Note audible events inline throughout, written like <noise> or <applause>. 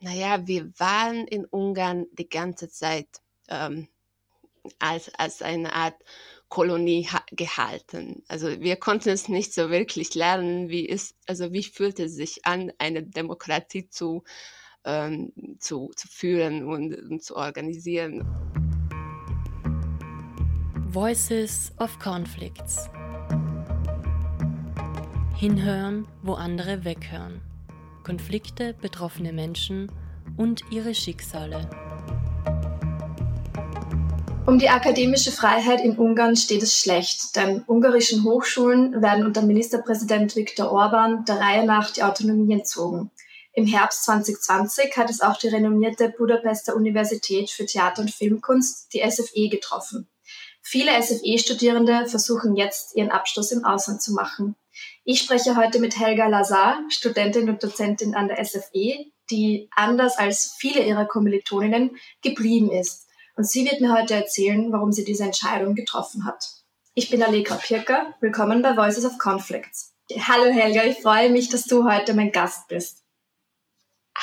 naja, wir waren in Ungarn die ganze Zeit ähm, als, als eine Art Kolonie gehalten. Also wir konnten es nicht so wirklich lernen, wie es, also wie fühlt es sich an, eine Demokratie zu, ähm, zu, zu führen und, und zu organisieren. Voices of Conflicts. Hinhören, wo andere weghören. Konflikte, betroffene Menschen und ihre Schicksale. Um die akademische Freiheit in Ungarn steht es schlecht, denn ungarischen Hochschulen werden unter Ministerpräsident Viktor Orban der Reihe nach die Autonomie entzogen. Im Herbst 2020 hat es auch die renommierte Budapester Universität für Theater- und Filmkunst, die SFE, getroffen. Viele SFE-Studierende versuchen jetzt, ihren Abschluss im Ausland zu machen. Ich spreche heute mit Helga Lazar, Studentin und Dozentin an der SFE, die anders als viele ihrer Kommilitoninnen geblieben ist. Und sie wird mir heute erzählen, warum sie diese Entscheidung getroffen hat. Ich bin Allegra Pirker. Willkommen bei Voices of Conflicts. Hallo Helga, ich freue mich, dass du heute mein Gast bist.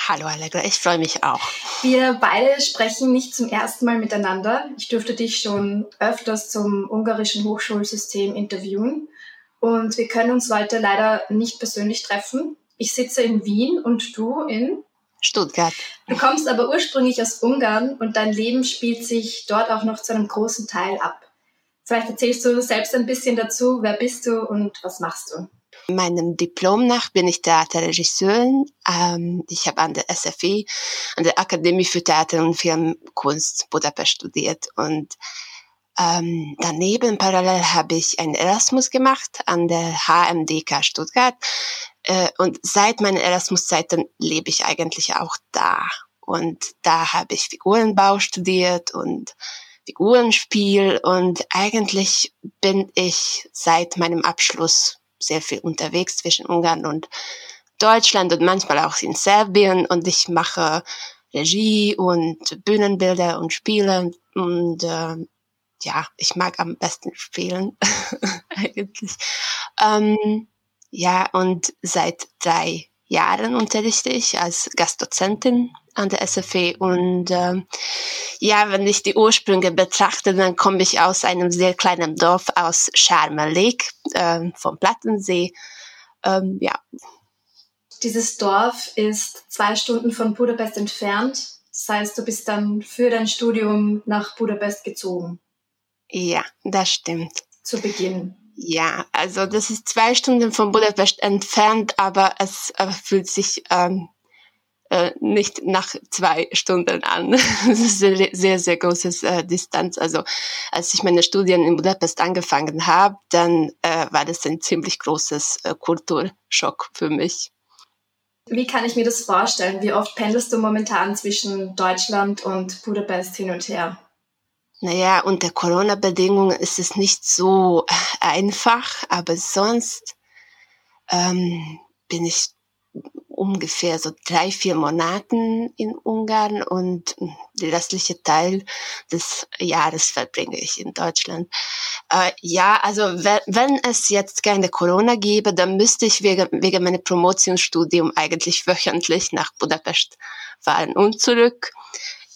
Hallo Allegra, ich freue mich auch. Wir beide sprechen nicht zum ersten Mal miteinander. Ich durfte dich schon öfters zum ungarischen Hochschulsystem interviewen und wir können uns heute leider nicht persönlich treffen. Ich sitze in Wien und du in Stuttgart. Du kommst aber ursprünglich aus Ungarn und dein Leben spielt sich dort auch noch zu einem großen Teil ab. Vielleicht erzählst du selbst ein bisschen dazu, wer bist du und was machst du? Meinem Diplom nach bin ich Theaterregisseurin. Ähm, ich habe an der SFI, an der Akademie für Theater und Filmkunst Budapest studiert und ähm, daneben parallel habe ich einen Erasmus gemacht an der HMDK Stuttgart. Äh, und seit meinen Erasmus-Zeiten lebe ich eigentlich auch da. Und da habe ich Figurenbau studiert und Figurenspiel. Und eigentlich bin ich seit meinem Abschluss sehr viel unterwegs zwischen Ungarn und Deutschland und manchmal auch in Serbien. Und ich mache Regie und Bühnenbilder und Spiele. Und äh, ja, ich mag am besten spielen <laughs> eigentlich. Ähm, ja, und seit drei Jahren unterrichte ich als Gastdozentin an der SFE und äh, ja, wenn ich die Ursprünge betrachte, dann komme ich aus einem sehr kleinen Dorf aus Scharmerleg äh, vom Plattensee. Ähm, ja. Dieses Dorf ist zwei Stunden von Budapest entfernt. Das heißt, du bist dann für dein Studium nach Budapest gezogen. Ja, das stimmt. Zu Beginn. Ja, also das ist zwei Stunden von Budapest entfernt, aber es äh, fühlt sich ähm, äh, nicht nach zwei Stunden an. <laughs> Das ist eine sehr, sehr große äh, Distanz. Also als ich meine Studien in Budapest angefangen habe, dann äh, war das ein ziemlich großes äh, Kulturschock für mich. Wie kann ich mir das vorstellen? Wie oft pendelst du momentan zwischen Deutschland und Budapest hin und her? Naja, unter Corona-Bedingungen ist es nicht so einfach, aber sonst ähm, bin ich ungefähr so drei, vier Monaten in Ungarn und der restliche Teil des Jahres verbringe ich in Deutschland. Äh, ja, also wenn, wenn es jetzt keine Corona gäbe, dann müsste ich wegen, wegen meinem Promotionsstudium eigentlich wöchentlich nach Budapest fahren und zurück.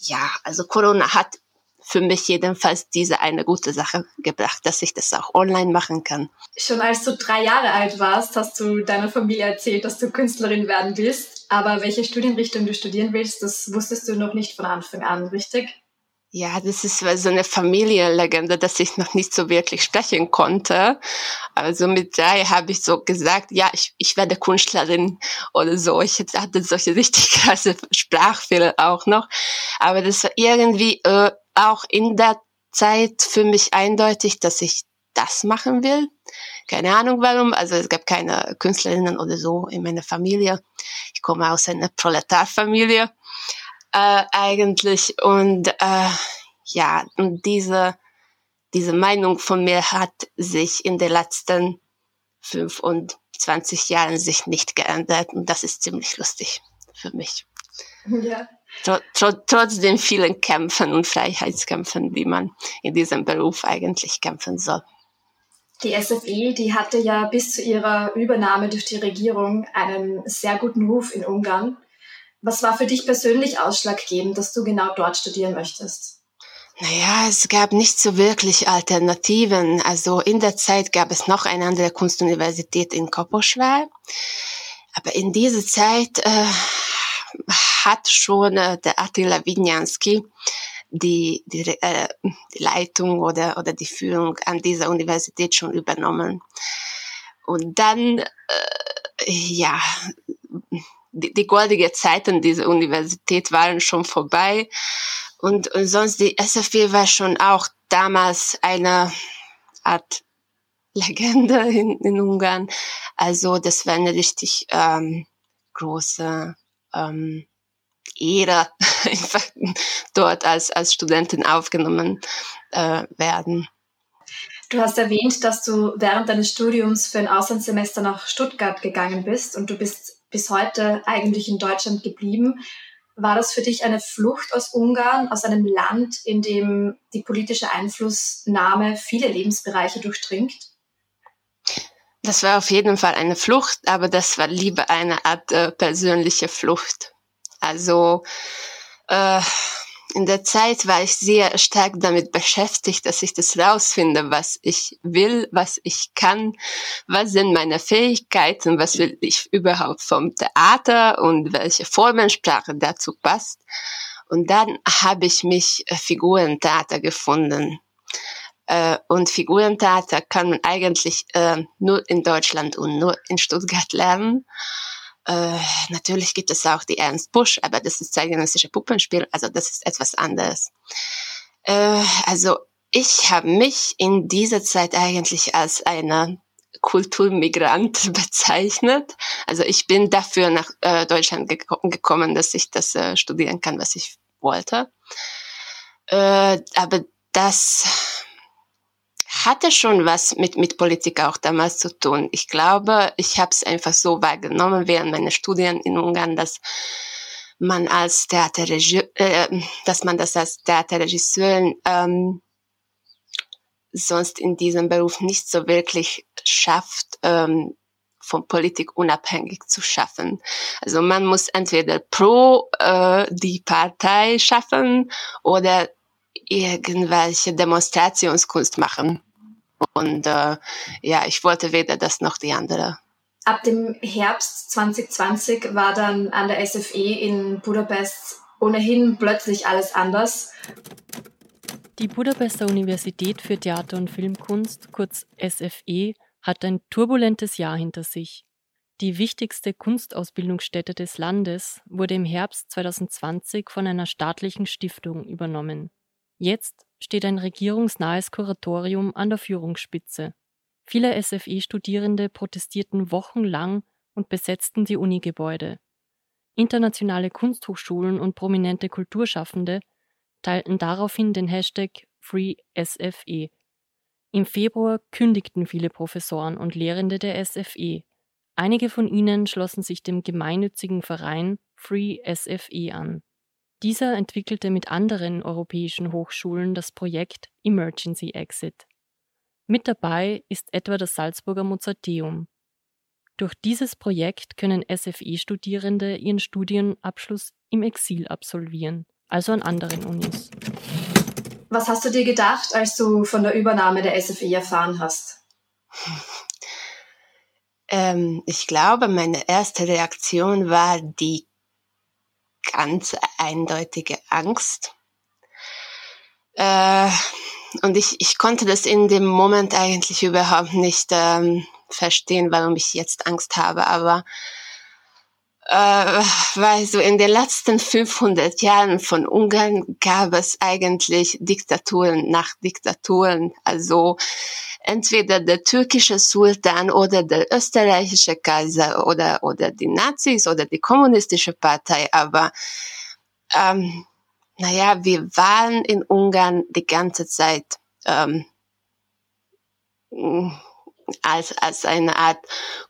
Ja, also Corona hat für mich jedenfalls diese eine gute Sache gebracht, dass ich das auch online machen kann. Schon als du drei Jahre alt warst, hast du deiner Familie erzählt, dass du Künstlerin werden willst. Aber welche Studienrichtung du studieren willst, das wusstest du noch nicht von Anfang an, richtig? Ja, das ist so eine Familienlegende, dass ich noch nicht so wirklich sprechen konnte. Also mit drei habe ich so gesagt, ja, ich, ich werde Künstlerin oder so. Ich hatte solche <laughs> richtig krasse Sprachfehler auch noch. Aber das war irgendwie äh, auch in der Zeit für mich eindeutig, dass ich das machen will. Keine Ahnung warum. Also es gab keine Künstlerinnen oder so in meiner Familie. Ich komme aus einer Proletarfamilie äh, eigentlich. Und äh, ja, und diese, diese Meinung von mir hat sich in den letzten 25 Jahren sich nicht geändert. Und das ist ziemlich lustig für mich. Ja. Tr tr trotz den vielen Kämpfen und Freiheitskämpfen, die man in diesem Beruf eigentlich kämpfen soll. Die SFE, die hatte ja bis zu ihrer Übernahme durch die Regierung einen sehr guten Ruf in Ungarn. Was war für dich persönlich ausschlaggebend, dass du genau dort studieren möchtest? Naja, es gab nicht so wirklich Alternativen. Also in der Zeit gab es noch eine andere Kunstuniversität in Koposchwar. Aber in dieser Zeit äh, hat schon äh, der Attila Widnianski die, die, äh, die Leitung oder, oder die Führung an dieser Universität schon übernommen. Und dann, äh, ja, die, die goldige Zeiten dieser Universität waren schon vorbei. Und, und sonst die SFW war schon auch damals eine Art Legende in, in Ungarn. Also das war eine richtig ähm, große ähm, <laughs> Einfach dort als, als Studentin aufgenommen äh, werden. Du hast erwähnt, dass du während deines Studiums für ein Auslandssemester nach Stuttgart gegangen bist und du bist bis heute eigentlich in Deutschland geblieben. War das für dich eine Flucht aus Ungarn, aus einem Land, in dem die politische Einflussnahme viele Lebensbereiche durchdringt? Das war auf jeden Fall eine Flucht, aber das war lieber eine Art äh, persönliche Flucht. Also äh, in der Zeit war ich sehr stark damit beschäftigt, dass ich das rausfinde, was ich will, was ich kann, was sind meine Fähigkeiten, was will ich überhaupt vom Theater und welche Formensprache dazu passt. Und dann habe ich mich äh, Figurentheater gefunden. Äh, und Figurentheater kann man eigentlich äh, nur in Deutschland und nur in Stuttgart lernen. Äh, natürlich gibt es auch die Ernst Busch, aber das ist zeitgenössische Puppenspiel, also das ist etwas anderes. Äh, also ich habe mich in dieser Zeit eigentlich als eine Kulturmigrant <laughs> bezeichnet. Also ich bin dafür nach äh, Deutschland gek gekommen, dass ich das äh, studieren kann, was ich wollte. Äh, aber das hatte schon was mit, mit Politik auch damals zu tun. Ich glaube, ich habe es einfach so wahrgenommen während meiner Studien in Ungarn, dass man als Theaterregisseur, äh, dass man das als Theaterregisseur ähm, sonst in diesem Beruf nicht so wirklich schafft, ähm, von Politik unabhängig zu schaffen. Also man muss entweder pro äh, die Partei schaffen oder irgendwelche Demonstrationskunst machen. Und äh, ja, ich wollte weder das noch die andere. Ab dem Herbst 2020 war dann an der SFE in Budapest ohnehin plötzlich alles anders. Die Budapester Universität für Theater und Filmkunst, kurz SFE, hat ein turbulentes Jahr hinter sich. Die wichtigste Kunstausbildungsstätte des Landes wurde im Herbst 2020 von einer staatlichen Stiftung übernommen. Jetzt steht ein regierungsnahes Kuratorium an der Führungsspitze. Viele SFI-Studierende protestierten wochenlang und besetzten die Unigebäude. Internationale Kunsthochschulen und prominente Kulturschaffende teilten daraufhin den Hashtag FreeSFE. Im Februar kündigten viele Professoren und Lehrende der SFE. Einige von ihnen schlossen sich dem gemeinnützigen Verein FreeSFE an. Dieser entwickelte mit anderen europäischen Hochschulen das Projekt Emergency Exit. Mit dabei ist etwa das Salzburger Mozarteum. Durch dieses Projekt können SFI-Studierende ihren Studienabschluss im Exil absolvieren, also an anderen Unis. Was hast du dir gedacht, als du von der Übernahme der SFI erfahren hast? Ähm, ich glaube, meine erste Reaktion war die ganz eindeutige Angst. Äh, und ich, ich konnte das in dem Moment eigentlich überhaupt nicht ähm, verstehen, warum ich jetzt Angst habe. Aber äh, weil so in den letzten 500 Jahren von Ungarn gab es eigentlich Diktaturen nach Diktaturen. Also entweder der türkische Sultan oder der österreichische Kaiser oder, oder die Nazis oder die kommunistische Partei. Aber ähm, naja, wir waren in Ungarn die ganze Zeit ähm, als, als eine Art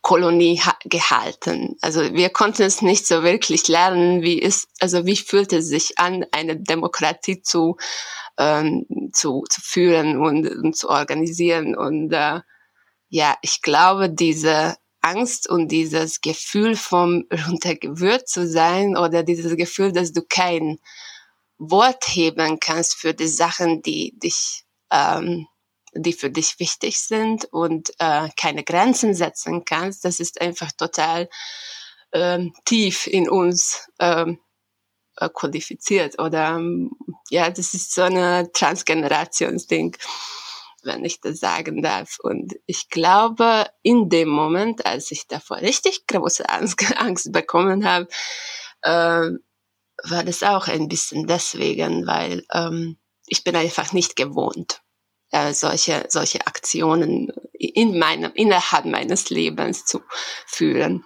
Kolonie gehalten. Also wir konnten es nicht so wirklich lernen, wie ist, also wie fühlt es sich an, eine Demokratie zu, ähm, zu, zu führen und, und zu organisieren. Und äh, ja, ich glaube, diese Angst und dieses Gefühl vom runtergewürzt zu sein oder dieses Gefühl, dass du kein Wort heben kannst für die Sachen, die dich, ähm, die für dich wichtig sind und äh, keine Grenzen setzen kannst, das ist einfach total ähm, tief in uns ähm, äh, kodifiziert oder ähm, ja, das ist so eine Transgenerationsding wenn ich das sagen darf. Und ich glaube, in dem Moment, als ich davor richtig große Angst, <laughs> Angst bekommen habe, äh, war das auch ein bisschen deswegen, weil ähm, ich bin einfach nicht gewohnt, äh, solche, solche Aktionen in meinem, innerhalb meines Lebens zu führen.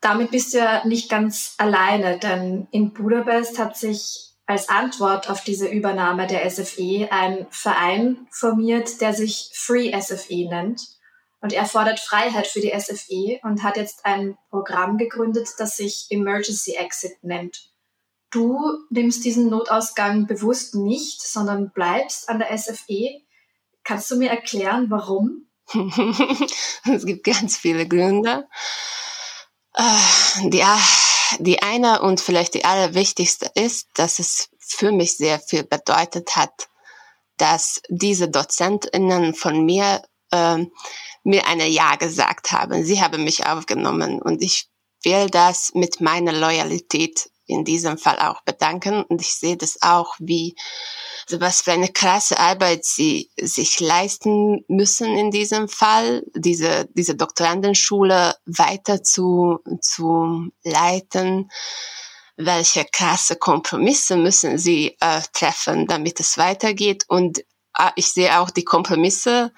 Damit bist du ja nicht ganz alleine, denn in Budapest hat sich als Antwort auf diese Übernahme der SFE ein Verein formiert, der sich Free SFE nennt. Und er fordert Freiheit für die SFE und hat jetzt ein Programm gegründet, das sich Emergency Exit nennt. Du nimmst diesen Notausgang bewusst nicht, sondern bleibst an der SFE. Kannst du mir erklären, warum? <laughs> es gibt ganz viele Gründe. Die äh, die eine und vielleicht die allerwichtigste ist, dass es für mich sehr viel bedeutet hat, dass diese Dozentinnen von mir äh, mir eine Ja gesagt haben. Sie haben mich aufgenommen und ich will das mit meiner Loyalität in diesem Fall auch bedanken und ich sehe das auch wie also was für eine krasse Arbeit sie sich leisten müssen in diesem Fall, diese, diese Doktorandenschule weiter zu, zu leiten. Welche krasse Kompromisse müssen sie äh, treffen, damit es weitergeht? Und äh, ich sehe auch die Kompromisse,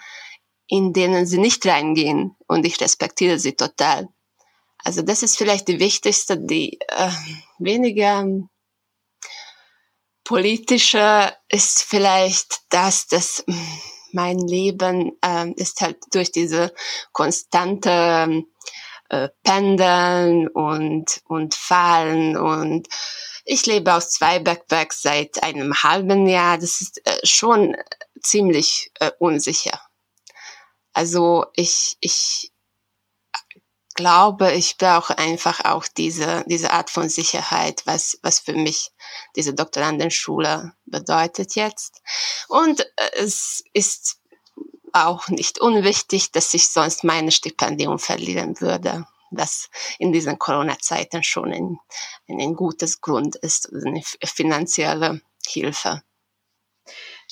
in denen sie nicht reingehen. Und ich respektiere sie total. Also das ist vielleicht die wichtigste, die äh, weniger politische ist vielleicht das, dass mein Leben äh, ist halt durch diese konstante äh, Pendeln und, und Fallen und ich lebe aus zwei Backpacks seit einem halben Jahr. Das ist äh, schon ziemlich äh, unsicher. Also ich, ich, glaube, ich brauche einfach auch diese, diese Art von Sicherheit, was, was für mich diese Doktorandenschule bedeutet jetzt. Und äh, es ist auch nicht unwichtig, dass ich sonst meine Stipendium verlieren würde, was in diesen Corona-Zeiten schon ein, ein, gutes Grund ist, eine finanzielle Hilfe.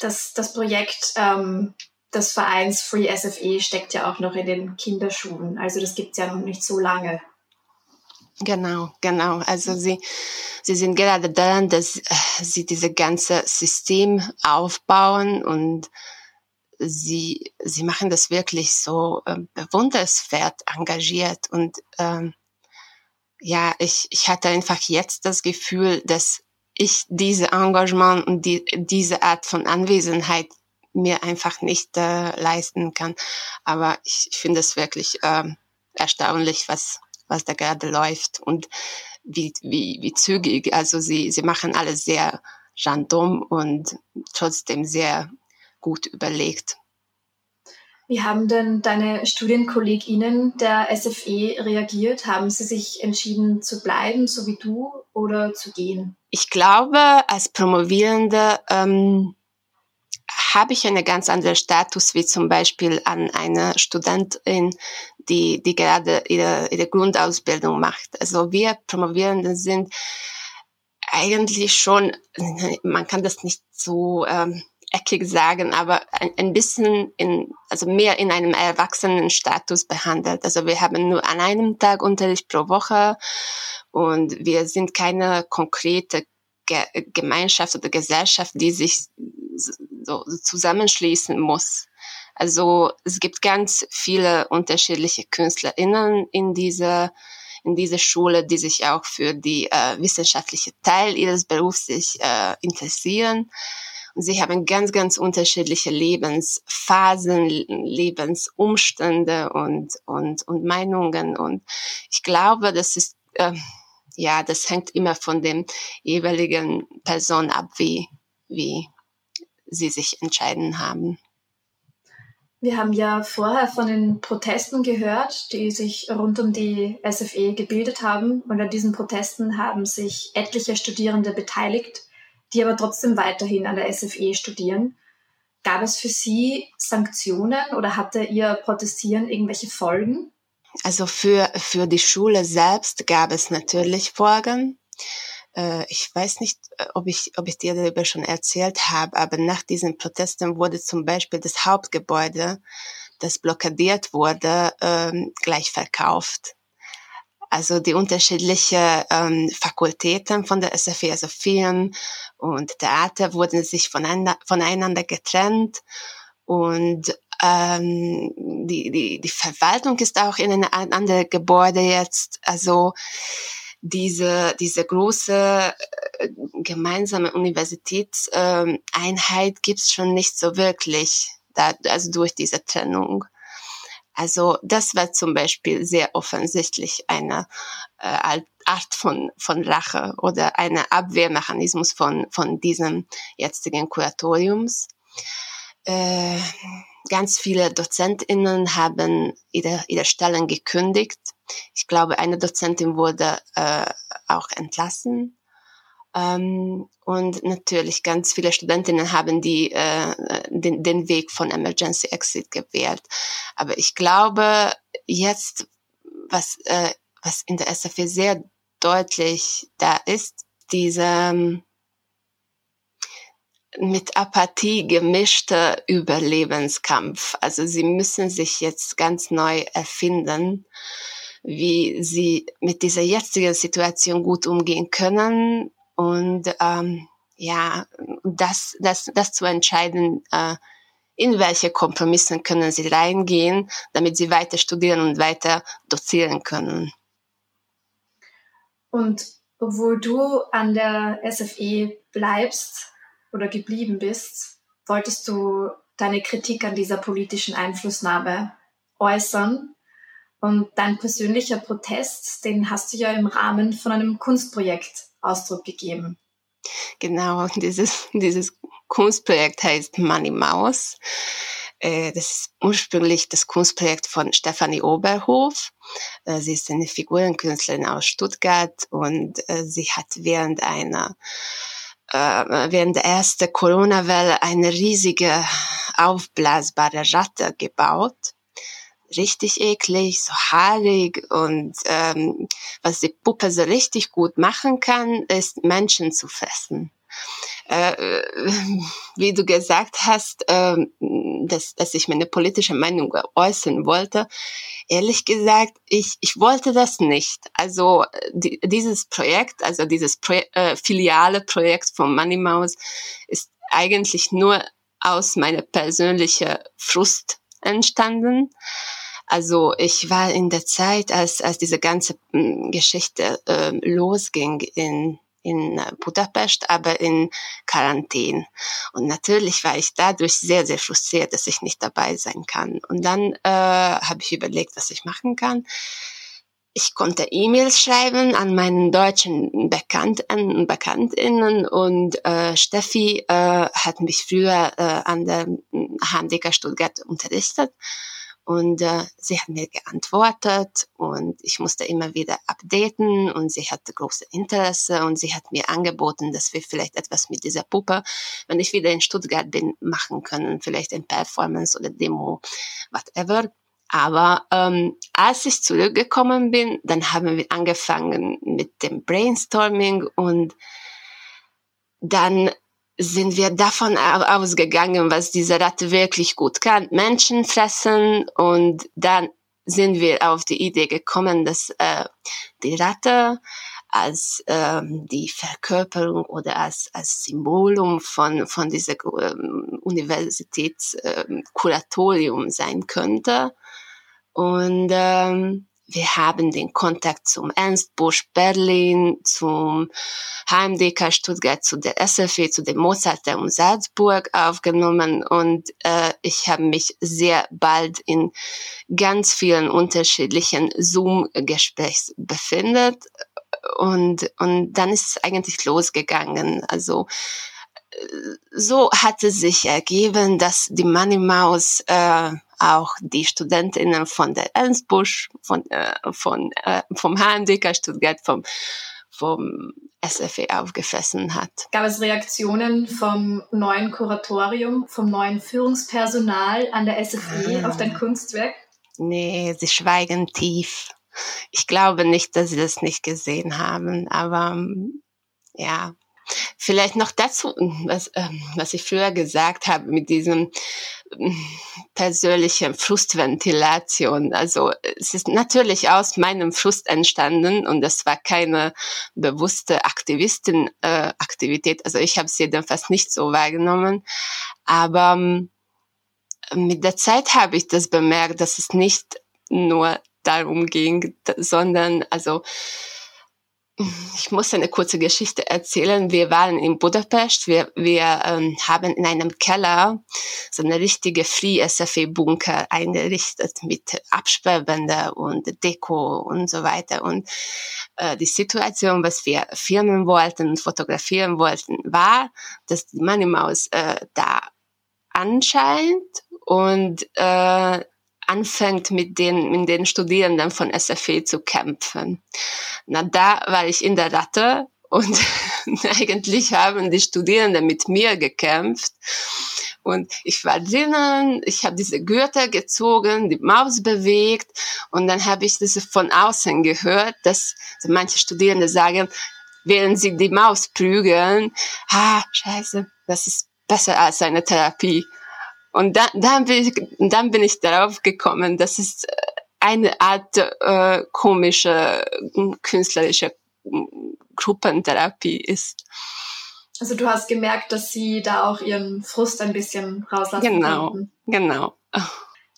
Das, das Projekt ähm, des Vereins Free SFE steckt ja auch noch in den Kinderschuhen. Also das gibt es ja noch nicht so lange. Genau, genau. Also sie, sie sind gerade daran, dass äh, sie diese ganze System aufbauen und sie, sie machen das wirklich so äh, bewundernswert engagiert und ähm, ja, ich, ich hatte einfach jetzt das Gefühl, dass ich diese Engagement und die, diese Art von Anwesenheit mir einfach nicht äh, leisten kann. Aber ich, ich finde es wirklich äh, erstaunlich, was, was da gerade läuft und wie, wie, wie zügig. Also sie, sie machen alles sehr random und trotzdem sehr gut überlegt. Wie haben denn deine StudienkollegInnen der SFE reagiert? Haben sie sich entschieden zu bleiben, so wie du, oder zu gehen? Ich glaube, als Promovierende ähm, habe ich einen ganz anderen Status wie zum Beispiel an eine Studentin, die, die gerade ihre, ihre Grundausbildung macht. Also wir Promovierenden sind eigentlich schon, man kann das nicht so ähm, eckig sagen, aber ein, ein bisschen in, also mehr in einem erwachsenen Status behandelt. Also wir haben nur an einem Tag Unterricht pro Woche und wir sind keine konkrete Ge Gemeinschaft oder Gesellschaft, die sich so zusammenschließen muss. Also es gibt ganz viele unterschiedliche KünstlerInnen in dieser in dieser Schule, die sich auch für die äh, wissenschaftliche Teil ihres Berufs sich äh, interessieren. Und sie haben ganz, ganz unterschiedliche Lebensphasen, Lebensumstände und, und, und Meinungen. Und ich glaube, das ist, äh, ja, das hängt immer von dem jeweiligen Person ab, wie, wie sie sich entscheiden haben. Wir haben ja vorher von den Protesten gehört, die sich rund um die SFE gebildet haben. Und an diesen Protesten haben sich etliche Studierende beteiligt, die aber trotzdem weiterhin an der SFE studieren. Gab es für Sie Sanktionen oder hatte Ihr Protestieren irgendwelche Folgen? Also für, für die Schule selbst gab es natürlich Folgen. Äh, ich weiß nicht, äh, ob ich, ob ich dir darüber schon erzählt habe, aber nach diesen Protesten wurde zum Beispiel das Hauptgebäude, das blockadiert wurde, ähm, gleich verkauft. Also die unterschiedlichen ähm, Fakultäten von der SFE, also Film und Theater, wurden sich voneinander, voneinander getrennt und ähm, die, die, die Verwaltung ist auch in ein anderes Gebäude jetzt. Also diese, diese große äh, gemeinsame Universitätseinheit gibt's schon nicht so wirklich, da, also durch diese Trennung. Also das war zum Beispiel sehr offensichtlich eine äh, Art von, von Rache oder eine Abwehrmechanismus von, von diesem jetzigen Kuratoriums. Äh, ganz viele DozentInnen haben ihre, ihre Stellen gekündigt. Ich glaube, eine Dozentin wurde äh, auch entlassen. Ähm, und natürlich ganz viele Studentinnen haben die, äh, den, den Weg von Emergency Exit gewählt. Aber ich glaube, jetzt, was, äh, was in der SFW sehr deutlich da ist, diese ähm, mit Apathie gemischter Überlebenskampf. Also sie müssen sich jetzt ganz neu erfinden, wie sie mit dieser jetzigen Situation gut umgehen können und ähm, ja, das, das, das zu entscheiden, äh, in welche Kompromisse können sie reingehen, damit sie weiter studieren und weiter dozieren können. Und obwohl du an der SFE bleibst, oder geblieben bist, wolltest du deine Kritik an dieser politischen Einflussnahme äußern. Und dein persönlicher Protest, den hast du ja im Rahmen von einem Kunstprojekt Ausdruck gegeben. Genau, <laughs> dieses, dieses Kunstprojekt heißt Money Maus. Äh, das ist ursprünglich das Kunstprojekt von Stefanie Oberhof. Äh, sie ist eine Figurenkünstlerin aus Stuttgart und äh, sie hat während einer während der ersten Corona-Welle eine riesige aufblasbare Ratte gebaut. Richtig eklig, so haarig und ähm, was die Puppe so richtig gut machen kann, ist Menschen zu fressen. Äh, wie du gesagt hast, äh, dass, dass ich meine politische Meinung äußern wollte. Ehrlich gesagt, ich, ich wollte das nicht. Also die, dieses Projekt, also dieses Pro äh, filiale Projekt von Money Mouse ist eigentlich nur aus meiner persönlichen Frust entstanden. Also ich war in der Zeit, als, als diese ganze hm, Geschichte äh, losging in in Budapest, aber in Quarantäne. Und natürlich war ich dadurch sehr, sehr frustriert, dass ich nicht dabei sein kann. Und dann äh, habe ich überlegt, was ich machen kann. Ich konnte E-Mails schreiben an meinen deutschen Bekannten und Bekanntinnen und äh, Steffi äh, hat mich früher äh, an der HMDK Stuttgart unterrichtet und äh, sie hat mir geantwortet und ich musste immer wieder updaten und sie hatte große Interesse und sie hat mir angeboten, dass wir vielleicht etwas mit dieser Puppe, wenn ich wieder in Stuttgart bin, machen können. Vielleicht ein Performance oder Demo, whatever. Aber ähm, als ich zurückgekommen bin, dann haben wir angefangen mit dem Brainstorming und dann sind wir davon ausgegangen, was diese Ratte wirklich gut kann, Menschen fressen und dann sind wir auf die Idee gekommen, dass äh, die Ratte als ähm, die Verkörperung oder als, als Symbolum von, von dieser ähm, Universitätskuratorium ähm, sein könnte. Und ähm, wir haben den Kontakt zum Ernst Busch Berlin, zum HMDK Stuttgart, zu der SFE, zu dem Mozarteum Salzburg aufgenommen und äh, ich habe mich sehr bald in ganz vielen unterschiedlichen Zoom-Gesprächs befindet und, und dann ist es eigentlich losgegangen. Also so hatte sich ergeben, dass die Money Mouse äh, auch die Studentinnen von der Ernst Busch, von, äh, von, äh, vom HMDK Stuttgart, vom, vom SFE aufgefressen hat. Gab es Reaktionen vom neuen Kuratorium, vom neuen Führungspersonal an der SFE ah. auf dein Kunstwerk? Nee, sie schweigen tief. Ich glaube nicht, dass sie das nicht gesehen haben, aber ja, Vielleicht noch dazu, was, ähm, was ich früher gesagt habe mit diesem ähm, persönlichen Frustventilation. Also es ist natürlich aus meinem Frust entstanden und das war keine bewusste Aktivistenaktivität. Äh, also ich habe es jedenfalls nicht so wahrgenommen. Aber ähm, mit der Zeit habe ich das bemerkt, dass es nicht nur darum ging, sondern also ich muss eine kurze Geschichte erzählen. Wir waren in Budapest. Wir, wir ähm, haben in einem Keller so eine richtige Free-SFE-Bunker eingerichtet mit Absperrbänder und Deko und so weiter. Und äh, die Situation, was wir filmen wollten und fotografieren wollten, war, dass die Money Maus äh, da anscheinend und äh, anfängt mit den, mit den Studierenden von SFE zu kämpfen. Na, da war ich in der Ratte und <laughs> eigentlich haben die Studierenden mit mir gekämpft. Und ich war drinnen, ich habe diese Gürtel gezogen, die Maus bewegt und dann habe ich das von außen gehört, dass manche Studierende sagen, während sie die Maus prügeln, ah, scheiße, das ist besser als eine Therapie. Und da, dann, bin ich, dann bin ich darauf gekommen, dass es äh, eine Art äh, komische, künstlerische Gruppentherapie ist. Also du hast gemerkt, dass sie da auch ihren Frust ein bisschen rauslassen Genau, konnten. genau.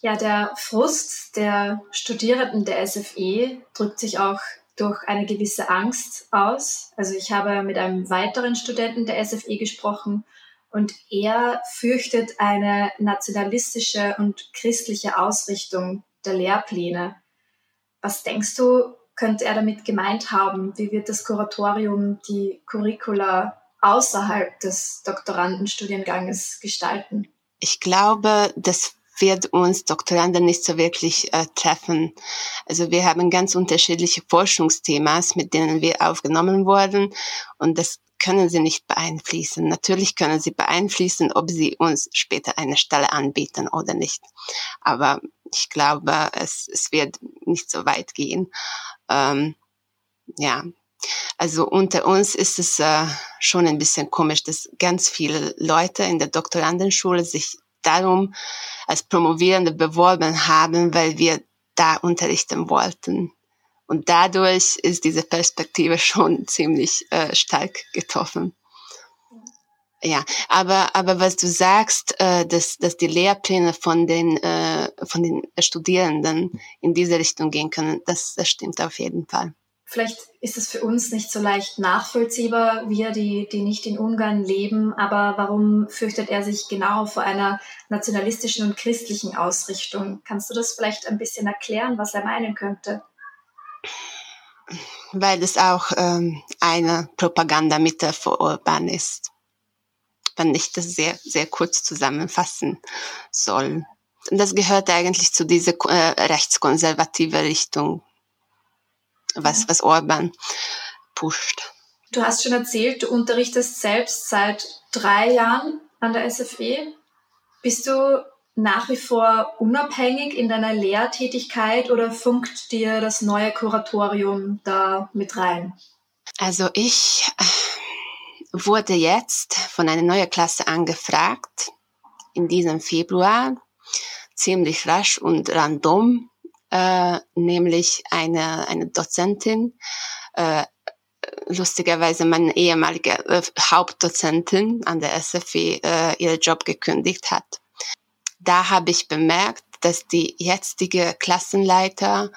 Ja, der Frust der Studierenden der SFE drückt sich auch durch eine gewisse Angst aus. Also ich habe mit einem weiteren Studenten der SFE gesprochen und er fürchtet eine nationalistische und christliche Ausrichtung der Lehrpläne. Was denkst du, könnte er damit gemeint haben? Wie wird das Kuratorium die Curricula außerhalb des Doktorandenstudienganges gestalten? Ich glaube, das wird uns Doktoranden nicht so wirklich äh, treffen. Also wir haben ganz unterschiedliche Forschungsthemas, mit denen wir aufgenommen wurden und das können sie nicht beeinflussen. Natürlich können sie beeinflussen, ob sie uns später eine Stelle anbieten oder nicht. Aber ich glaube, es, es wird nicht so weit gehen. Ähm, ja, also unter uns ist es äh, schon ein bisschen komisch, dass ganz viele Leute in der Doktorandenschule sich darum als Promovierende beworben haben, weil wir da unterrichten wollten. Und dadurch ist diese Perspektive schon <laughs> ziemlich äh, stark getroffen. Ja, aber aber was du sagst, äh, dass dass die Lehrpläne von den äh, von den Studierenden in diese Richtung gehen können, das, das stimmt auf jeden Fall. Vielleicht ist es für uns nicht so leicht nachvollziehbar, wir, die, die nicht in Ungarn leben, aber warum fürchtet er sich genau vor einer nationalistischen und christlichen Ausrichtung? Kannst du das vielleicht ein bisschen erklären, was er meinen könnte? Weil es auch ähm, eine Propagandamittel für Orban ist, wenn ich das sehr, sehr kurz zusammenfassen soll. Und das gehört eigentlich zu dieser äh, rechtskonservative Richtung, was, was Orban pusht. Du hast schon erzählt, du unterrichtest selbst seit drei Jahren an der SFE. Bist du nach wie vor unabhängig in deiner Lehrtätigkeit oder funkt dir das neue Kuratorium da mit rein? Also ich äh, wurde jetzt von einer neuen Klasse angefragt in diesem Februar, ziemlich rasch und random, äh, nämlich eine, eine Dozentin, äh, lustigerweise meine ehemalige äh, Hauptdozentin an der SFE äh, ihren Job gekündigt hat da habe ich bemerkt, dass die jetzige Klassenleiter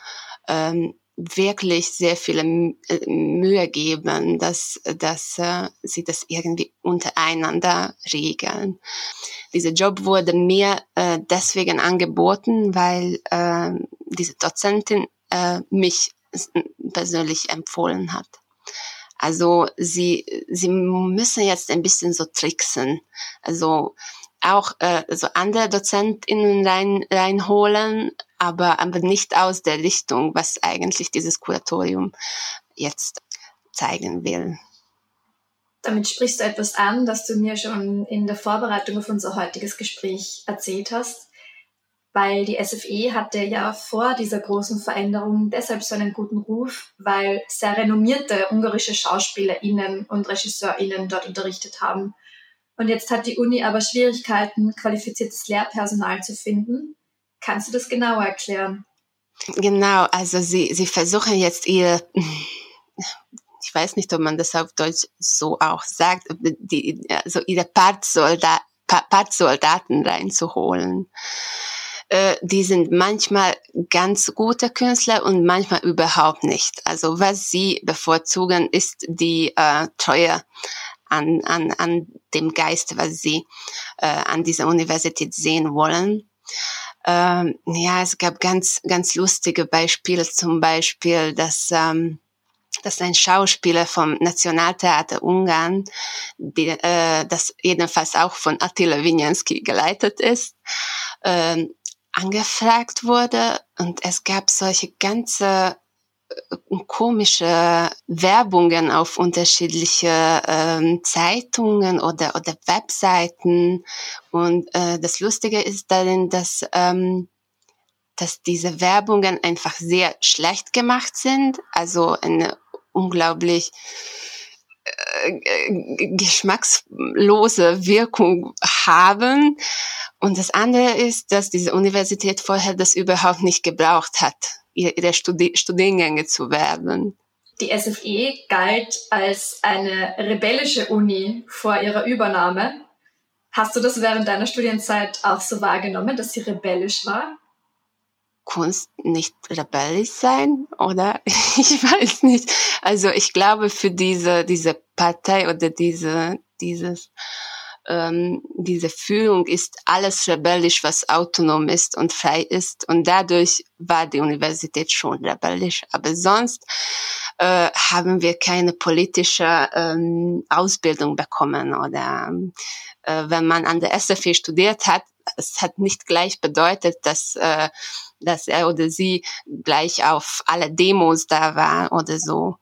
ähm, wirklich sehr viele äh, Mühe geben, dass, dass äh, sie das irgendwie untereinander regeln. Dieser Job wurde mir äh, deswegen angeboten, weil äh, diese Dozentin äh, mich persönlich empfohlen hat. Also sie, sie müssen jetzt ein bisschen so tricksen. Also auch äh, so andere DozentInnen rein, reinholen, aber, aber nicht aus der Richtung, was eigentlich dieses Kuratorium jetzt zeigen will. Damit sprichst du etwas an, das du mir schon in der Vorbereitung auf unser heutiges Gespräch erzählt hast, weil die SFE hatte ja vor dieser großen Veränderung deshalb so einen guten Ruf, weil sehr renommierte ungarische SchauspielerInnen und RegisseurInnen dort unterrichtet haben. Und jetzt hat die Uni aber Schwierigkeiten, qualifiziertes Lehrpersonal zu finden. Kannst du das genauer erklären? Genau, also sie, sie versuchen jetzt ihr ich weiß nicht, ob man das auf Deutsch so auch sagt, die, also ihre Partsoldat, Partsoldaten reinzuholen. Äh, die sind manchmal ganz gute Künstler und manchmal überhaupt nicht. Also was sie bevorzugen, ist die äh, Treue an, an, an dem Geist, was sie äh, an dieser Universität sehen wollen. Ähm, ja, es gab ganz, ganz lustige Beispiele, zum Beispiel, dass ähm, dass ein Schauspieler vom Nationaltheater Ungarn, die, äh, das jedenfalls auch von Attila Winjanski geleitet ist, äh, angefragt wurde und es gab solche ganze komische Werbungen auf unterschiedliche ähm, Zeitungen oder oder Webseiten. Und äh, das Lustige ist darin, dass ähm, dass diese Werbungen einfach sehr schlecht gemacht sind, also eine unglaublich äh, geschmackslose Wirkung haben. Und das andere ist, dass diese Universität vorher das überhaupt nicht gebraucht hat, ihre Studi Studiengänge zu werben. Die SFE galt als eine rebellische Uni vor ihrer Übernahme. Hast du das während deiner Studienzeit auch so wahrgenommen, dass sie rebellisch war? Kunst nicht rebellisch sein, oder? <laughs> Ich weiß nicht. Also ich glaube, für diese, diese Partei oder diese, dieses, ähm, diese Führung ist alles rebellisch, was autonom ist und frei ist. Und dadurch war die Universität schon rebellisch. Aber sonst äh, haben wir keine politische ähm, Ausbildung bekommen. Oder äh, wenn man an der SFE studiert hat, es hat nicht gleich bedeutet, dass äh, dass er oder sie gleich auf alle Demos da war oder so.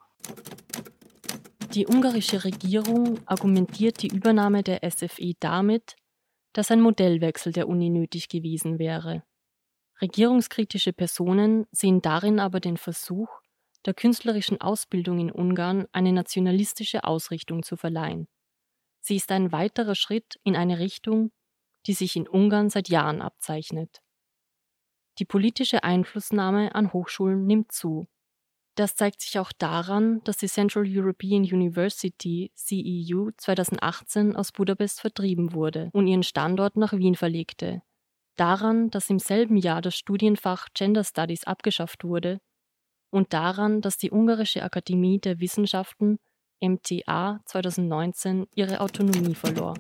Die ungarische Regierung argumentiert die Übernahme der SFE damit, dass ein Modellwechsel der Uni nötig gewesen wäre. Regierungskritische Personen sehen darin aber den Versuch, der künstlerischen Ausbildung in Ungarn eine nationalistische Ausrichtung zu verleihen. Sie ist ein weiterer Schritt in eine Richtung, die sich in Ungarn seit Jahren abzeichnet. Die politische Einflussnahme an Hochschulen nimmt zu. Das zeigt sich auch daran, dass die Central European University CEU 2018 aus Budapest vertrieben wurde und ihren Standort nach Wien verlegte. Daran, dass im selben Jahr das Studienfach Gender Studies abgeschafft wurde und daran, dass die Ungarische Akademie der Wissenschaften MTA 2019 ihre Autonomie verlor.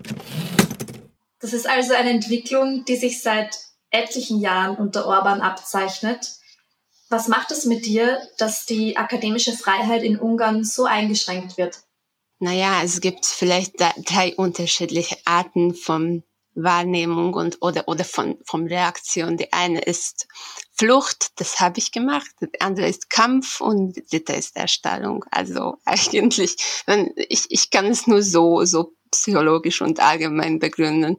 Das ist also eine Entwicklung, die sich seit etlichen Jahren unter Orban abzeichnet. Was macht es mit dir, dass die akademische Freiheit in Ungarn so eingeschränkt wird? Naja, es gibt vielleicht drei unterschiedliche Arten von Wahrnehmung und oder oder von von Reaktion. Die eine ist Flucht, das habe ich gemacht. Die andere ist Kampf und die dritte ist Erstarrung. Also <laughs> eigentlich, ich ich kann es nur so so psychologisch und allgemein begründen,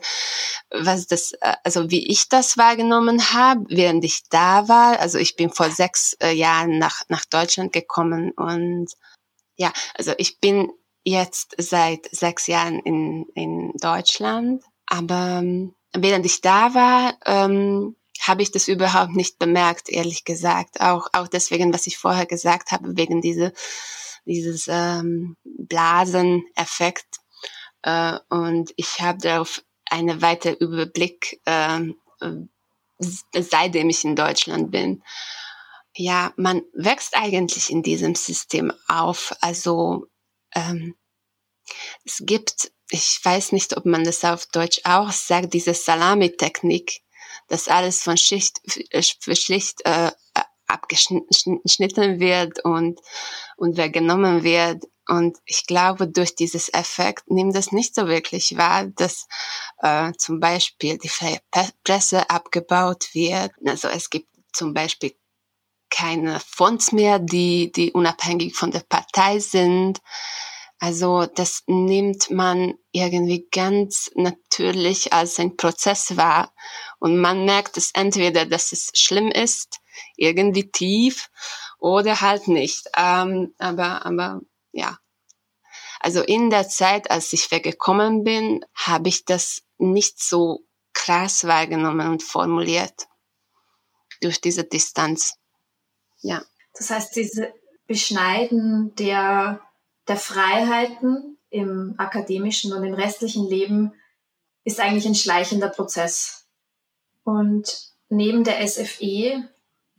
was das, äh, also wie ich das wahrgenommen habe, während ich da war. Also ich bin vor sechs äh, Jahren nach, nach Deutschland gekommen und ja, also ich bin jetzt seit sechs Jahren in, in Deutschland, aber ähm, während ich da war, ähm, habe ich das überhaupt nicht bemerkt, ehrlich gesagt. Auch, auch deswegen, was ich vorher gesagt habe, wegen diese, dieses ähm, Blaseneffekt äh, und ich habe darauf einen weiteren Überblick, äh, seitdem ich in Deutschland bin. Ja, man wächst eigentlich in diesem System auf. Also ähm, es gibt, ich weiß nicht, ob man das auf Deutsch auch sagt, diese Salami-Technik, dass alles von Schicht für Schicht äh, abgeschnitten wird und, und wer genommen wird. Und ich glaube, durch dieses Effekt nimmt das nicht so wirklich wahr, dass äh, zum Beispiel die freie Presse abgebaut wird. Also es gibt zum Beispiel keine Fonds mehr, die, die unabhängig von der Partei sind. Also das nimmt man irgendwie ganz natürlich als ein Prozess wahr. Und man merkt es entweder, dass es schlimm ist, irgendwie tief, oder halt nicht. Ähm, aber, aber ja. Also in der Zeit, als ich weggekommen bin, habe ich das nicht so krass wahrgenommen und formuliert durch diese Distanz. Ja. Das heißt, diese Beschneiden der der Freiheiten im akademischen und im restlichen Leben ist eigentlich ein schleichender Prozess. Und neben der SFE,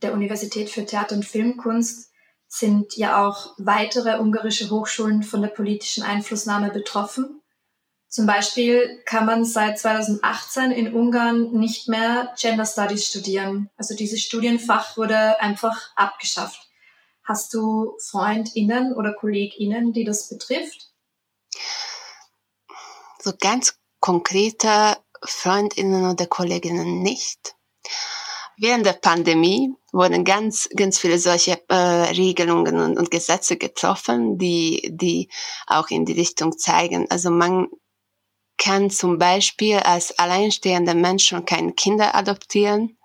der Universität für Theater und Filmkunst, sind ja auch weitere ungarische Hochschulen von der politischen Einflussnahme betroffen. Zum Beispiel kann man seit 2018 in Ungarn nicht mehr Gender Studies studieren. Also dieses Studienfach wurde einfach abgeschafft. Hast du FreundInnen oder KollegInnen, die das betrifft? So ganz konkrete FreundInnen oder Kolleginnen nicht. Während der Pandemie wurden ganz, ganz viele solche äh, Regelungen und, und Gesetze getroffen, die, die auch in die Richtung zeigen. Also man kann zum Beispiel als alleinstehender Mensch schon keine Kinder adoptieren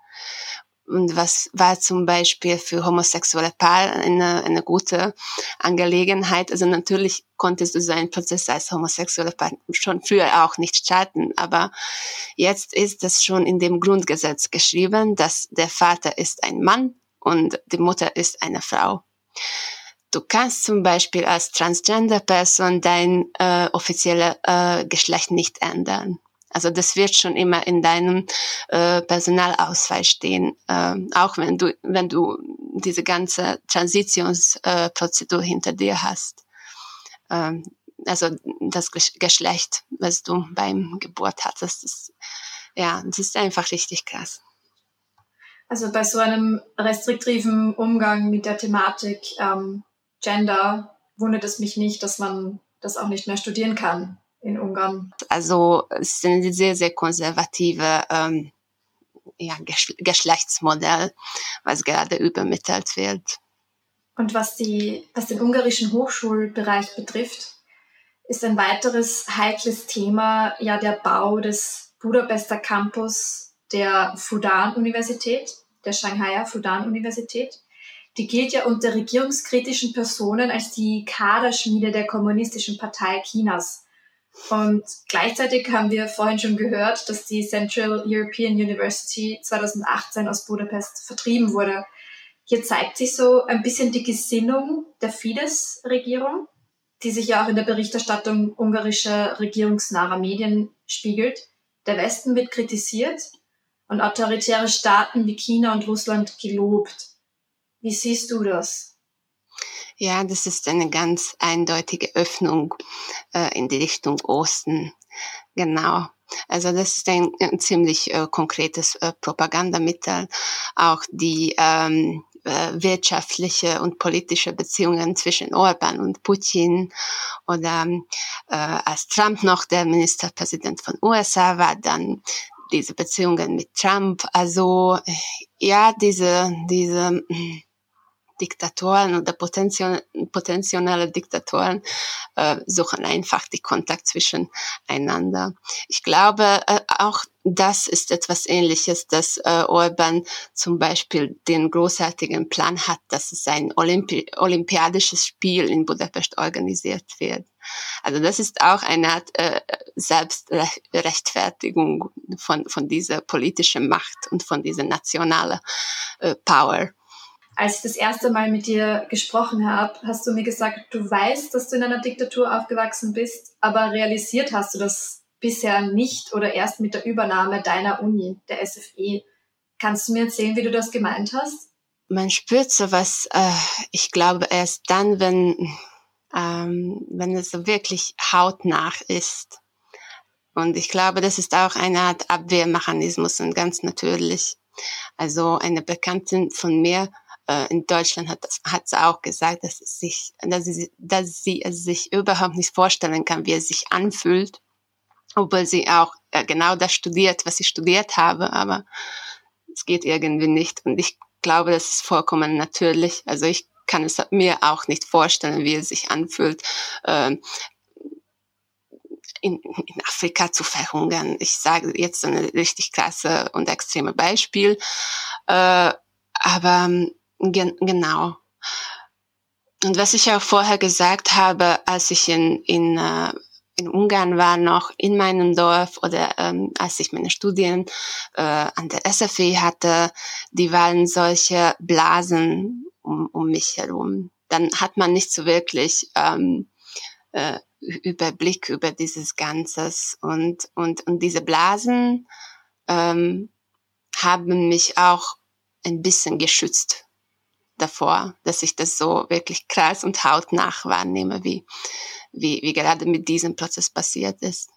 und was war zum Beispiel für homosexuelle Paare eine, eine gute Angelegenheit. Also natürlich konntest du so einen Prozess als homosexuelle Paar schon früher auch nicht starten, aber jetzt ist es schon in dem Grundgesetz geschrieben, dass der Vater ist ein Mann und die Mutter ist eine Frau. Du kannst zum Beispiel als Transgender-Person dein äh, offizielles äh, Geschlecht nicht ändern. Also das wird schon immer in deinem äh, Personalausweis stehen, äh, auch wenn du wenn du diese ganze Transitionsprozedur äh, hinter dir hast. Ähm, also das Geschlecht, was du beim Geburt hattest, das, ja, das ist einfach richtig krass. Also bei so einem restriktiven Umgang mit der Thematik ähm, Gender wundert es mich nicht, dass man das auch nicht mehr studieren kann in Ungarn? Also es ist ein sehr, sehr konservative ähm, ja, Geschlechtsmodell, was gerade übermittelt wird. Und was, die, was den ungarischen Hochschulbereich betrifft, ist ein weiteres heikles Thema ja der Bau des Budapester Campus der Fudan-Universität, der Shanghaier Fudan-Universität. Die gilt ja unter regierungskritischen Personen als die Kaderschmiede der Kommunistischen Partei Chinas. Und gleichzeitig haben wir vorhin schon gehört, dass die Central European University 2018 aus Budapest vertrieben wurde. Hier zeigt sich so ein bisschen die Gesinnung der Fidesz-Regierung, die sich ja auch in der Berichterstattung ungarischer regierungsnaher Medien spiegelt. Der Westen wird kritisiert und autoritäre Staaten wie China und Russland gelobt. Wie siehst du das? Ja, das ist eine ganz eindeutige Öffnung äh, in die Richtung Osten. Genau. Also das ist ein, ziemlich äh, konkretes äh, Propagandamittel. Auch die ähm, äh, wirtschaftliche und politische Beziehungen zwischen Orban und Putin oder äh, als Trump noch der Ministerpräsident von USA war, dann diese Beziehungen mit Trump. Also ja, diese diese Diktatoren oder potenzielle Diktatoren äh, suchen einfach die Kontakt zwischeneinander. Ich glaube, äh, auch das ist etwas Ähnliches, dass äh, Orban zum Beispiel den großartigen Plan hat, dass es ein Olympi olympiadisches Spiel in Budapest organisiert wird. Also das ist auch eine Art äh, Selbstrechtfertigung von, von dieser politischen Macht und von dieser nationalen äh, Power als ich das erste Mal mit dir gesprochen habe, hast du mir gesagt, du weißt, dass du in einer Diktatur aufgewachsen bist, aber realisiert hast du das bisher nicht oder erst mit der Übernahme deiner Uni, der SFE. Kannst du mir erzählen, wie du das gemeint hast? Man spürt sowas, äh, ich glaube, erst dann, wenn, ähm, wenn es so wirklich hautnah ist. Und ich glaube, das ist auch eine Art Abwehrmechanismus und ganz natürlich. Also eine Bekannte von mir in Deutschland hat, hat sie auch gesagt, dass, es sich, dass, sie, dass sie es sich überhaupt nicht vorstellen kann, wie es sich anfühlt, obwohl sie auch äh, genau das studiert, was ich studiert habe, aber es geht irgendwie nicht. Und ich glaube, das ist vollkommen natürlich. Also ich kann es mir auch nicht vorstellen, wie es sich anfühlt, äh, in, in Afrika zu verhungern. Ich sage jetzt ein richtig klasse und extreme Beispiel. Äh, aber ähm, gen genau. Und was ich auch vorher gesagt habe, als ich in, in, uh, in Ungarn war, noch in meinem Dorf oder ähm, als ich meine Studien äh, an der SFE hatte, die waren solche Blasen um, um mich herum. Dann hat man nicht so wirklich ähm, äh, Überblick über dieses Ganzes und, und, und diese Blasen ähm, haben mich auch ein bisschen geschützt davor, dass ich das so wirklich krass und hautnah wahrnehme, wie, wie, wie gerade mit diesem Prozess passiert ist.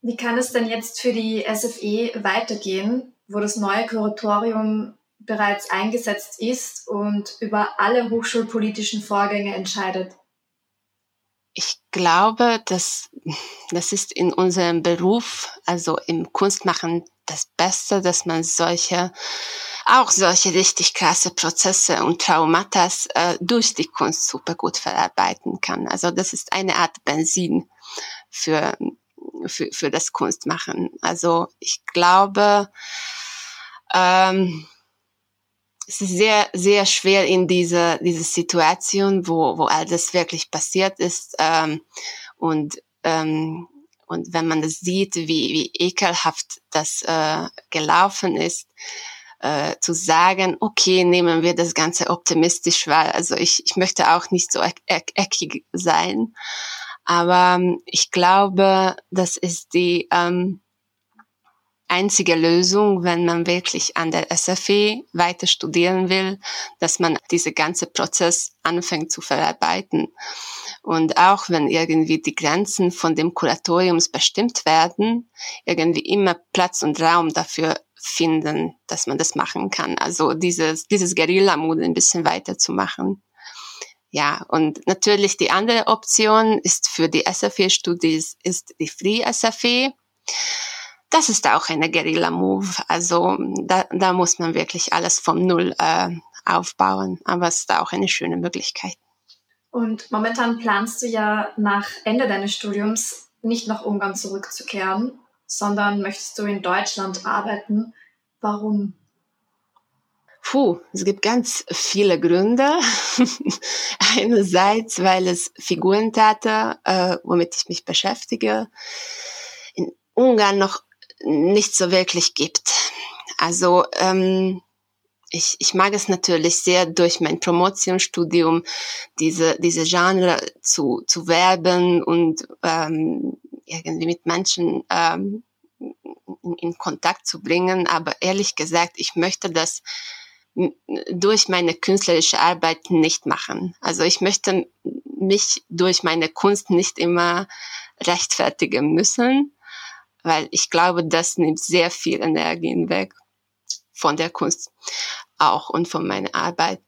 Wie kann es denn jetzt für die SFE weitergehen, wo das neue Kuratorium bereits eingesetzt ist und über alle hochschulpolitischen Vorgänge entscheidet? Ich glaube, dass das ist in unserem Beruf, also im Kunstmachen, das Beste, dass man solche, auch solche richtig krasse Prozesse und Traumata äh, durch die Kunst super gut verarbeiten kann. Also das ist eine Art Benzin für, für, für das Kunstmachen. Also ich glaube, ähm, es ist sehr, sehr schwer in dieser, dieser Situation, wo, wo all das wirklich passiert ist. Ähm, und, ähm, und wenn man das sieht, wie, wie ekelhaft das äh, gelaufen ist, äh, zu sagen, okay, nehmen wir das Ganze optimistisch wahr. Also ich, ich möchte auch nicht so eck, eckig sein. Aber ähm, ich glaube, das ist die, ähm, einzige Lösung, wenn man wirklich an der SFE weiter studieren will, dass man diese ganze Prozess anfängt zu verarbeiten. Und auch wenn irgendwie die Grenzen von dem Kuratoriums bestimmt werden, irgendwie immer Platz und Raum dafür finden, dass man das machen kann. Also dieses, dieses Guerilla-Mode ein bisschen weiterzumachen. Ja, und natürlich die andere Option ist für die SFE-Studis ist die Free SFE das ist auch eine Guerilla-Move. Also da, da muss man wirklich alles vom Null äh, aufbauen. Aber es ist auch eine schöne Möglichkeit. Und momentan planst du ja nach Ende deines Studiums nicht nach Ungarn zurückzukehren, sondern möchtest du in Deutschland arbeiten. Warum? Puh, es gibt ganz viele Gründe. <laughs> Einerseits, weil es Figurentheater, äh, womit ich mich beschäftige, in Ungarn noch nicht so wirklich gibt. Also ähm, ich, ich mag es natürlich sehr durch mein Promotionsstudium diese diese Genre zu zu werben und ähm, irgendwie mit Menschen ähm, in, in Kontakt zu bringen. Aber ehrlich gesagt, ich möchte das durch meine künstlerische Arbeit nicht machen. Also ich möchte mich durch meine Kunst nicht immer rechtfertigen müssen, weil ich glaube, das nimmt sehr viel Energie weg von der Kunst auch und von meiner Arbeit.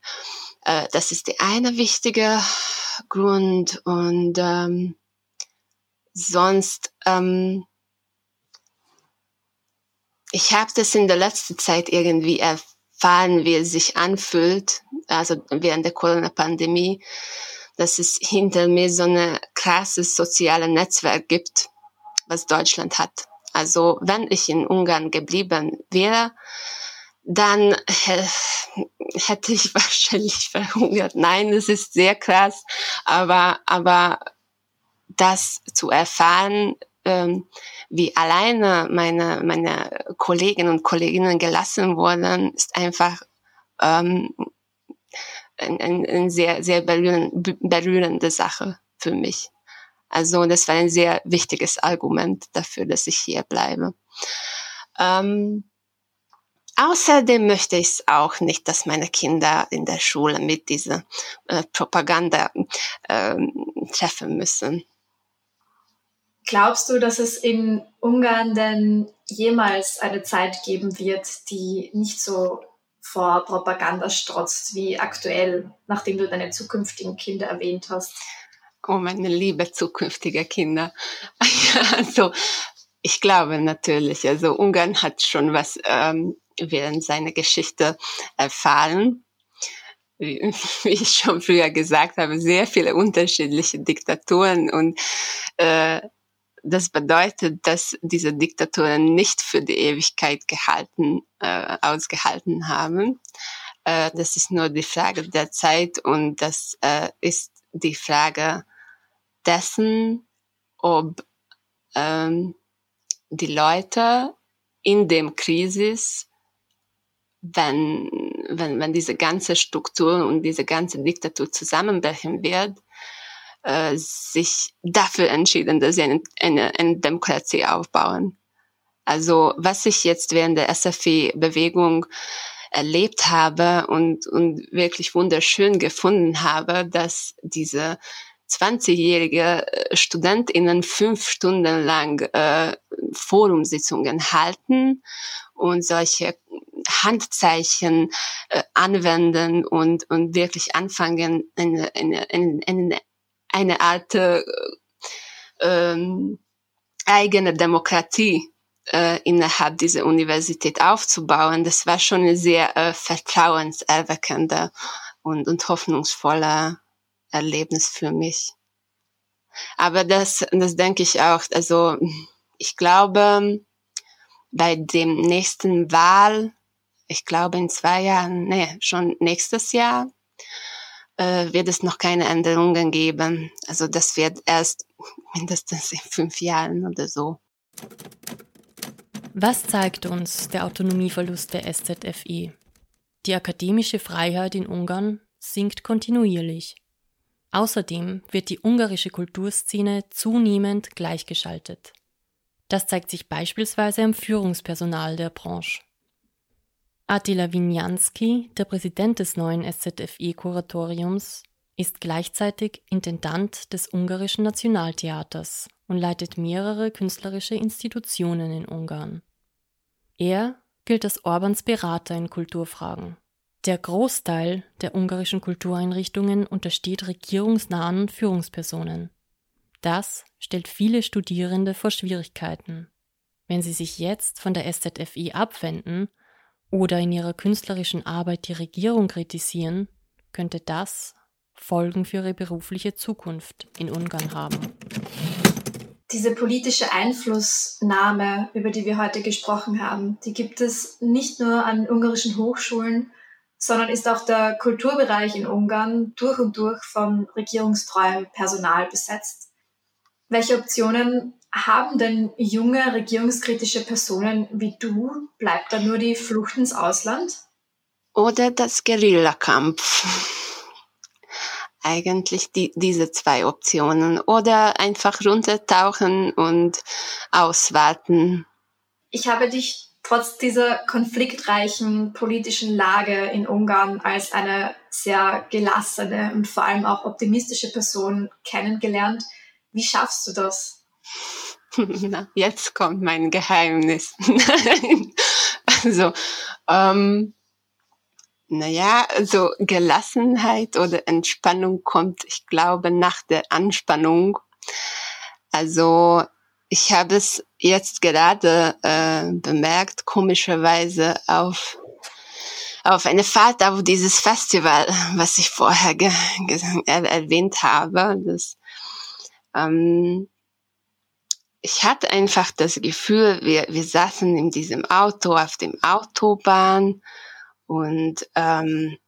Äh, das ist der eine wichtige Grund und ähm, sonst ähm, ich habe das in der letzten Zeit irgendwie erfahren, wie es sich anfühlt, also während der Corona-Pandemie, dass es hinter mir so ein krasses soziales Netzwerk gibt, was Deutschland hat. Also wenn ich in Ungarn geblieben wäre, dann hätte ich <laughs> wahrscheinlich verhungert. Nein, es ist sehr krass, aber, aber das zu erfahren, ähm, wie alleine meine, meine Kolleginnen und Kolleginnen gelassen wurden, ist einfach ähm, eine ein, ein sehr, sehr berührende Sache für mich. Also das war ein sehr wichtiges Argument dafür, dass ich hier bleibe. Ähm, außerdem möchte ich auch nicht, dass meine Kinder in der Schule mit dieser äh, Propaganda äh, treffen müssen. Glaubst du, dass es in Ungarn denn jemals eine Zeit geben wird, die nicht so vor Propaganda strotzt wie aktuell, nachdem du deine zukünftigen Kinder erwähnt hast? Oh, meine liebe zukünftige Kinder. <laughs> also, ich glaube natürlich, also Ungarn hat schon was ähm, während seiner Geschichte erfahren. Wie, <laughs> wie ich schon früher gesagt habe, sehr viele unterschiedliche Diktaturen und äh, das bedeutet, dass diese Diktaturen nicht für die Ewigkeit gehalten, äh, ausgehalten haben. Äh, das ist nur die Frage der Zeit und das äh, ist die Frage dessen, ob ähm, die Leute in dem Krisis, wenn, wenn, wenn diese ganze Struktur und diese ganze Diktatur zusammenbrechen wird, äh, sich dafür entschieden, dass sie eine, eine, eine Demokratie aufbauen. Also was ich jetzt während der SFI-Bewegung erlebt habe und, und wirklich wunderschön gefunden habe, dass diese 20-jährige äh, StudentInnen fünf Stunden lang äh, Forumsitzungen halten und solche Handzeichen äh, anwenden und, und wirklich anfangen, eine, eine, eine, eine Art äh, ähm, eigene Demokratie äh, innerhalb dieser Universität aufzubauen. Das war schon eine sehr äh, vertrauenserweckende und, und hoffnungsvolle Erlebnis für mich. Aber das, das denke ich auch. Also ich glaube, bei dem nächsten Wahl, ich glaube in zwei Jahren, nee, schon nächstes Jahr, äh, wird es noch keine Änderungen geben. Also das wird erst <laughs> mindestens in fünf Jahren oder so. Was zeigt uns der Autonomieverlust der SZFI? Die akademische Freiheit in Ungarn sinkt kontinuierlich. Außerdem wird die ungarische Kulturszene zunehmend gleichgeschaltet. Das zeigt sich beispielsweise am Führungspersonal der Branche. Attila Winjanski, der Präsident des neuen SZFE-Kuratoriums, ist gleichzeitig Intendant des Ungarischen Nationaltheaters und leitet mehrere künstlerische Institutionen in Ungarn. Er gilt als Orbans Berater in Kulturfragen. Der Großteil der ungarischen Kultureinrichtungen untersteht regierungsnahen Führungspersonen. Das stellt viele Studierende vor Schwierigkeiten. Wenn sie sich jetzt von der SZFI abwenden oder in ihrer künstlerischen Arbeit die Regierung kritisieren, könnte das Folgen für ihre berufliche Zukunft in Ungarn haben. Diese politische Einflussnahme, über die wir heute gesprochen haben, die gibt es nicht nur an ungarischen Hochschulen, sondern ist auch der Kulturbereich in Ungarn durch und durch von regierungstreuem Personal besetzt. Welche Optionen haben denn junge regierungskritische Personen wie du? Bleibt da nur die Flucht ins Ausland? Oder das Guerillakampf. Eigentlich die, diese zwei Optionen. Oder einfach runtertauchen und auswarten. Ich habe dich trotz dieser konfliktreichen politischen Lage in Ungarn als eine sehr gelassene und vor allem auch optimistische Person kennengelernt. Wie schaffst du das? <laughs> Jetzt kommt mein Geheimnis. <laughs> also, ähm, naja, also Gelassenheit oder Entspannung kommt, ich glaube, nach der Anspannung. Also ich habe es jetzt gerade äh, bemerkt, komischerweise auf auf eine Fahrt auf dieses Festival, was ich vorher erwähnt habe. Das, ähm, ich hatte einfach das Gefühl, wir, wir saßen in diesem Auto auf dem Autobahn und ähm,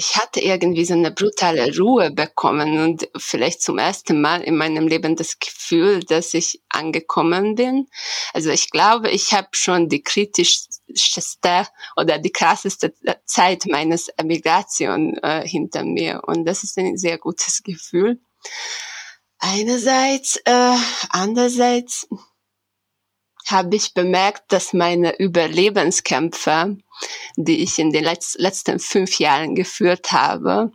ich hatte irgendwie so eine brutale Ruhe bekommen und vielleicht zum ersten Mal in meinem Leben das Gefühl, dass ich angekommen bin. Also ich glaube, ich habe schon die kritischste oder die krasseste Zeit meines Emigration äh, hinter mir und das ist ein sehr gutes Gefühl. Einerseits, äh, andererseits habe ich bemerkt, dass meine Überlebenskämpfe, die ich in den Letz letzten fünf Jahren geführt habe,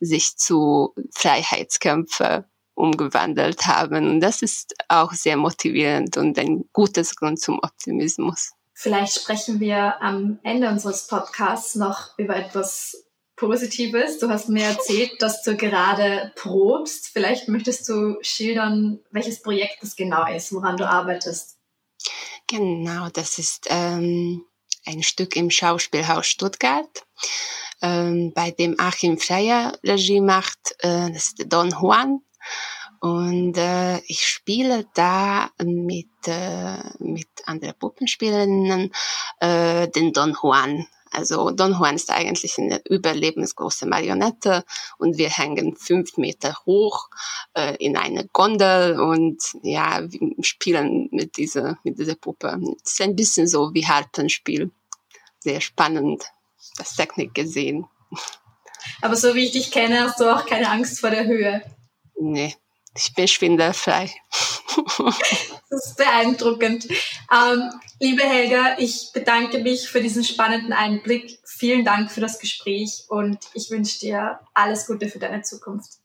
sich zu Freiheitskämpfe umgewandelt haben. Und das ist auch sehr motivierend und ein gutes Grund zum Optimismus. Vielleicht sprechen wir am Ende unseres Podcasts noch über etwas Positives. Du hast mir erzählt, dass du gerade probst. Vielleicht möchtest du schildern, welches Projekt das genau ist, woran du arbeitest. Genau, das ist ähm, ein Stück im Schauspielhaus Stuttgart, ähm, bei dem Achim Freier Regie macht. Äh, das ist Don Juan. Und äh, ich spiele da mit, äh, mit anderen Puppenspielerinnen äh, den Don Juan. Also Don Juan ist eigentlich eine überlebensgroße Marionette und wir hängen fünf Meter hoch äh, in eine Gondel und ja, wir spielen mit dieser, mit dieser Puppe. Es ist ein bisschen so wie Harpenspiel. Sehr spannend, das Technik gesehen. Aber so wie ich dich kenne, hast du auch keine Angst vor der Höhe. Nee, ich bin schwindelfrei. Das ist beeindruckend. Ähm, liebe Helga, ich bedanke mich für diesen spannenden Einblick. Vielen Dank für das Gespräch und ich wünsche dir alles Gute für deine Zukunft.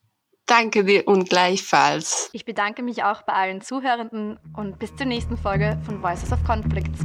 Danke dir und gleichfalls. Ich bedanke mich auch bei allen Zuhörenden und bis zur nächsten Folge von Voices of Conflicts.